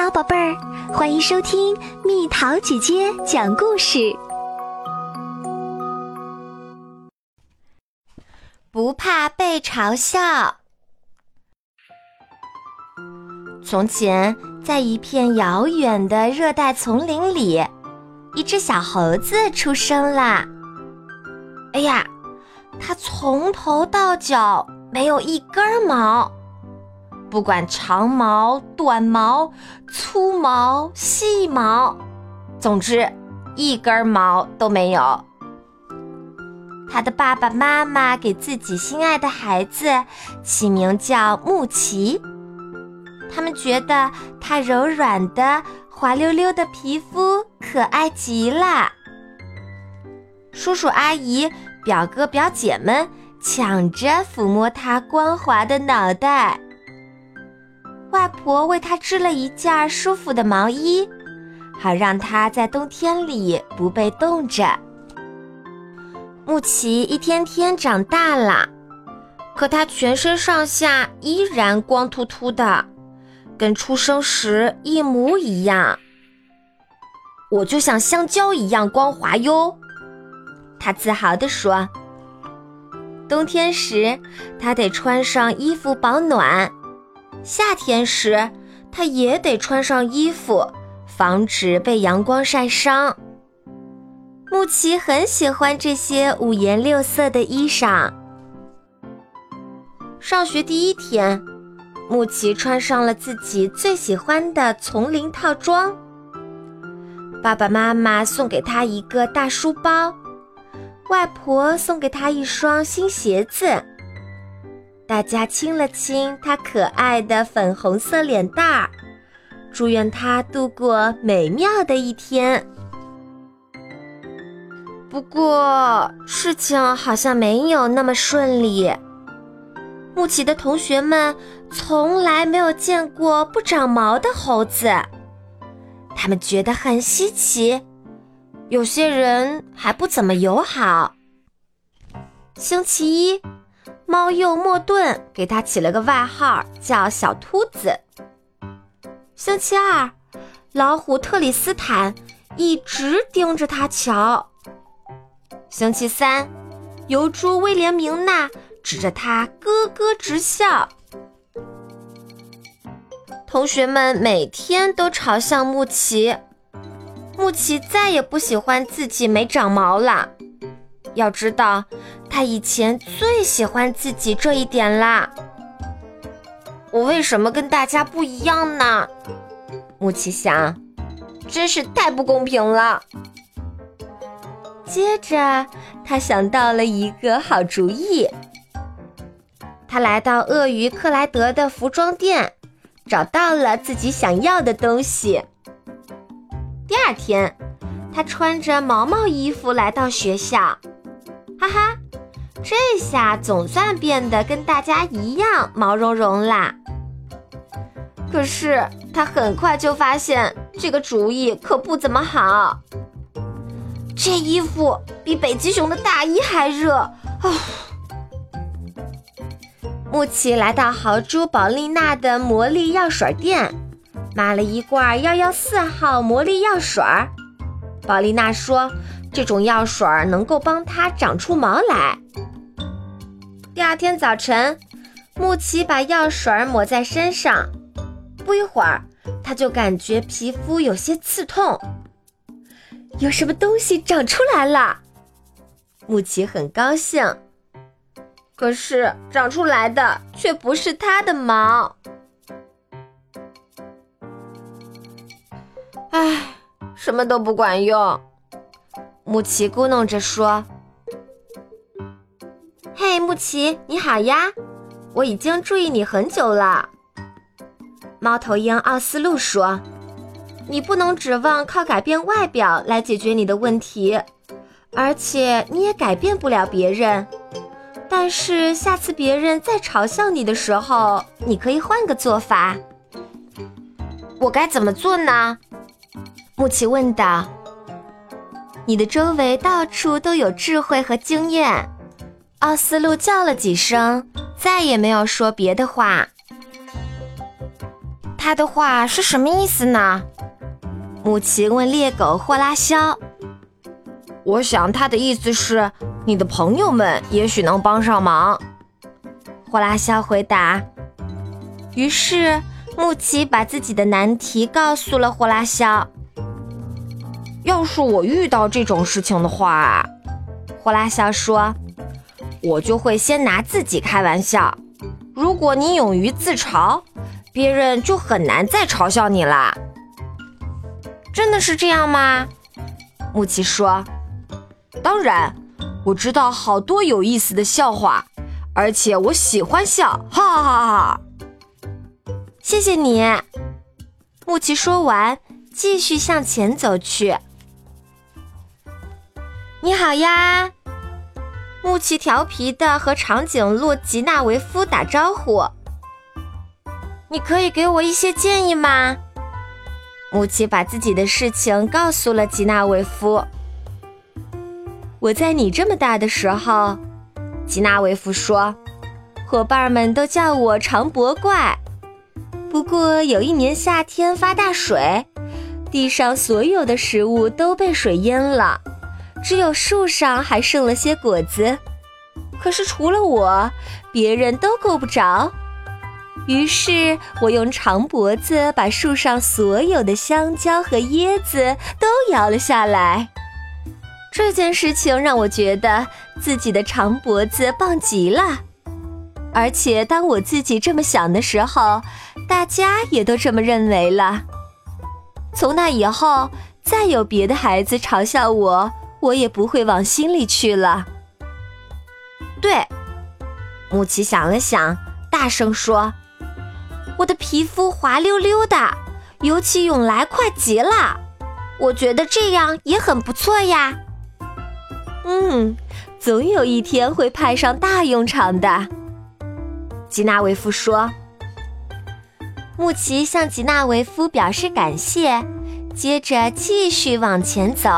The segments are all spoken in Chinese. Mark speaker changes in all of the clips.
Speaker 1: 好，宝贝儿，欢迎收听蜜桃姐姐讲故事。
Speaker 2: 不怕被嘲笑。从前，在一片遥远的热带丛林里，一只小猴子出生了。哎呀，它从头到脚没有一根毛。不管长毛、短毛、粗毛、细毛，总之一根毛都没有。他的爸爸妈妈给自己心爱的孩子起名叫木奇，他们觉得它柔软的、滑溜溜的皮肤可爱极了。叔叔阿姨、表哥表姐们抢着抚摸它光滑的脑袋。外婆为他织了一件舒服的毛衣，好让他在冬天里不被冻着。木奇一天天长大了，可他全身上下依然光秃秃的，跟出生时一模一样。我就像香蕉一样光滑哟，他自豪地说。冬天时，他得穿上衣服保暖。夏天时，他也得穿上衣服，防止被阳光晒伤。木奇很喜欢这些五颜六色的衣裳。上学第一天，木奇穿上了自己最喜欢的丛林套装。爸爸妈妈送给他一个大书包，外婆送给他一双新鞋子。大家亲了亲他可爱的粉红色脸蛋儿，祝愿他度过美妙的一天。不过事情好像没有那么顺利。木奇的同学们从来没有见过不长毛的猴子，他们觉得很稀奇，有些人还不怎么友好。星期一。猫鼬莫顿给他起了个外号，叫小秃子。星期二，老虎特里斯坦一直盯着他瞧。星期三，油猪威廉明娜指着他咯咯直笑。同学们每天都嘲笑木奇，木奇再也不喜欢自己没长毛了。要知道，他以前最喜欢自己这一点啦。我为什么跟大家不一样呢？木奇想，真是太不公平了。接着，他想到了一个好主意。他来到鳄鱼克莱德的服装店，找到了自己想要的东西。第二天，他穿着毛毛衣服来到学校。哈哈，这下总算变得跟大家一样毛茸茸啦。可是他很快就发现这个主意可不怎么好。这衣服比北极熊的大衣还热啊！木奇来到豪猪宝丽娜的魔力药水店，买了一罐幺幺四号魔力药水。宝丽娜说。这种药水能够帮它长出毛来。第二天早晨，木奇把药水抹在身上，不一会儿，他就感觉皮肤有些刺痛，有什么东西长出来了。木奇很高兴，可是长出来的却不是他的毛。唉，什么都不管用。木奇咕哝着说：“嘿，木奇，你好呀！我已经注意你很久了。”猫头鹰奥斯陆说：“你不能指望靠改变外表来解决你的问题，而且你也改变不了别人。但是下次别人再嘲笑你的时候，你可以换个做法。我该怎么做呢？”木奇问道。你的周围到处都有智慧和经验，奥斯陆叫了几声，再也没有说别的话。他的话是什么意思呢？木奇问猎狗霍拉肖。我想他的意思是，你的朋友们也许能帮上忙。霍拉肖回答。于是木奇把自己的难题告诉了霍拉肖。要是我遇到这种事情的话，霍拉肖说，我就会先拿自己开玩笑。如果你勇于自嘲，别人就很难再嘲笑你了。真的是这样吗？木奇说。当然，我知道好多有意思的笑话，而且我喜欢笑，哈哈哈哈！谢谢你，木奇说完，继续向前走去。你好呀，木奇调皮的和长颈鹿吉纳维夫打招呼。你可以给我一些建议吗？木奇把自己的事情告诉了吉纳维夫。我在你这么大的时候，吉纳维夫说，伙伴们都叫我长脖怪。不过有一年夏天发大水，地上所有的食物都被水淹了，只有树上还剩了些果子。可是除了我，别人都够不着。于是我用长脖子把树上所有的香蕉和椰子都摇了下来。这件事情让我觉得自己的长脖子棒极了，而且当我自己这么想的时候，大家也都这么认为了。从那以后，再有别的孩子嘲笑我，我也不会往心里去了。对，木奇想了想，大声说：“我的皮肤滑溜溜的，游起泳来快极了，我觉得这样也很不错呀。”嗯，总有一天会派上大用场的。吉纳维夫说。穆奇向吉纳维夫表示感谢，接着继续往前走。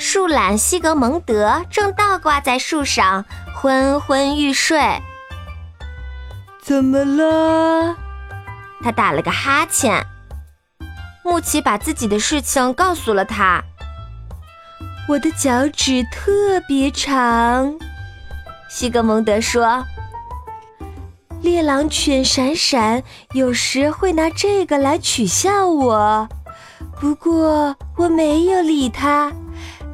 Speaker 2: 树懒西格蒙德正倒挂在树上，昏昏欲睡。
Speaker 3: 怎么了？
Speaker 2: 他打了个哈欠。穆奇把自己的事情告诉了他。
Speaker 3: 我的脚趾特别长，
Speaker 2: 西格蒙德说。
Speaker 3: 猎狼犬闪闪有时会拿这个来取笑我，不过我没有理他，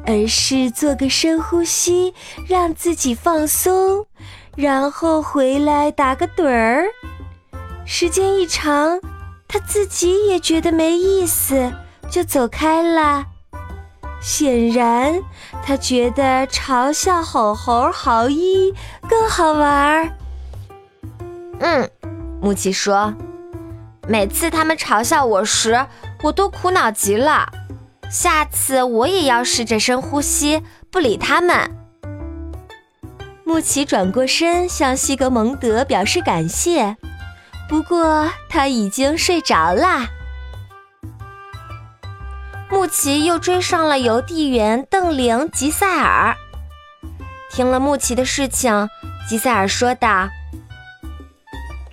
Speaker 3: 而是做个深呼吸，让自己放松，然后回来打个盹儿。时间一长，他自己也觉得没意思，就走开了。显然，他觉得嘲笑吼猴豪一更好玩儿。
Speaker 2: 嗯，木奇说：“每次他们嘲笑我时，我都苦恼极了。下次我也要试着深呼吸，不理他们。”
Speaker 3: 穆奇转过身向西格蒙德表示感谢，不过他已经睡着了。
Speaker 2: 穆奇又追上了邮递员邓玲吉塞尔。听了穆奇的事情，吉塞尔说道：“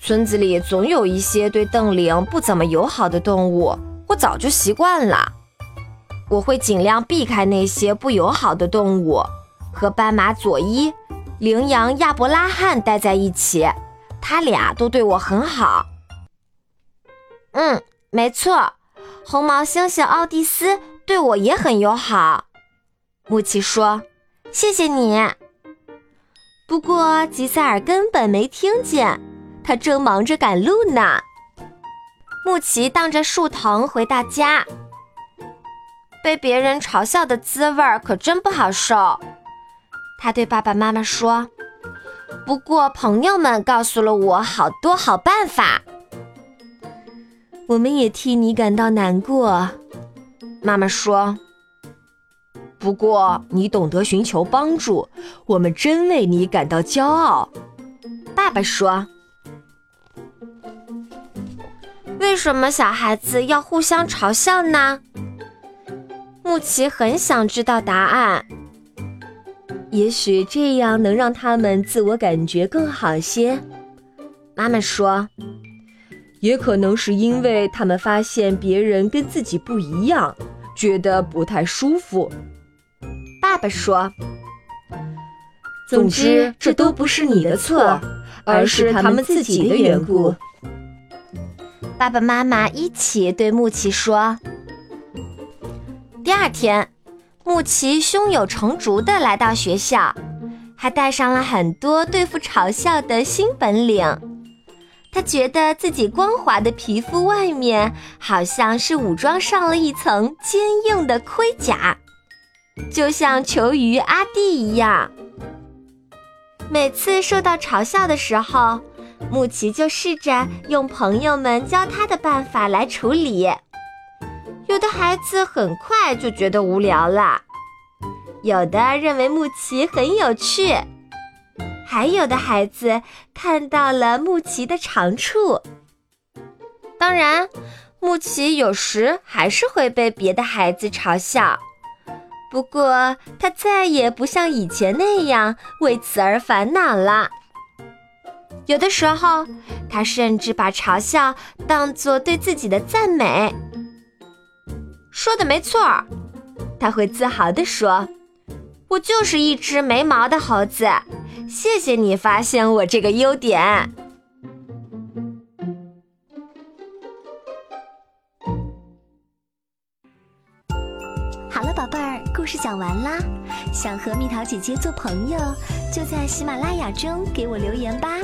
Speaker 2: 村子里总有一些对邓玲不怎么友好的动物，我早就习惯了。我会尽量避开那些不友好的动物，和斑马佐伊、羚羊亚伯拉罕待在一起。他俩都对我很好。”嗯，没错。红毛猩猩奥蒂斯对我也很友好，木奇说：“谢谢你。”不过吉塞尔根本没听见，他正忙着赶路呢。木奇荡着树藤回到家，被别人嘲笑的滋味可真不好受。他对爸爸妈妈说：“不过朋友们告诉了我好多好办法。”
Speaker 3: 我们也替你感到难过，
Speaker 2: 妈妈说。
Speaker 3: 不过你懂得寻求帮助，我们真为你感到骄傲。
Speaker 2: 爸爸说。为什么小孩子要互相嘲笑呢？木奇很想知道答案。
Speaker 3: 也许这样能让他们自我感觉更好些。
Speaker 2: 妈妈说。
Speaker 3: 也可能是因为他们发现别人跟自己不一样，觉得不太舒服。
Speaker 2: 爸爸说：“
Speaker 3: 总之，这都不是你的错，而是他们自己的缘故。”
Speaker 2: 爸爸妈妈一起对木奇说。第二天，木奇胸有成竹地来到学校，还带上了很多对付嘲笑的新本领。他觉得自己光滑的皮肤外面好像是武装上了一层坚硬的盔甲，就像球鱼阿弟一样。每次受到嘲笑的时候，木奇就试着用朋友们教他的办法来处理。有的孩子很快就觉得无聊了，有的认为木奇很有趣。还有的孩子看到了木奇的长处。当然，木奇有时还是会被别的孩子嘲笑，不过他再也不像以前那样为此而烦恼了。有的时候，他甚至把嘲笑当作对自己的赞美。说的没错儿，他会自豪地说：“我就是一只没毛的猴子。”谢谢你发现我这个优点。
Speaker 1: 好了，宝贝儿，故事讲完啦。想和蜜桃姐姐做朋友，就在喜马拉雅中给我留言吧。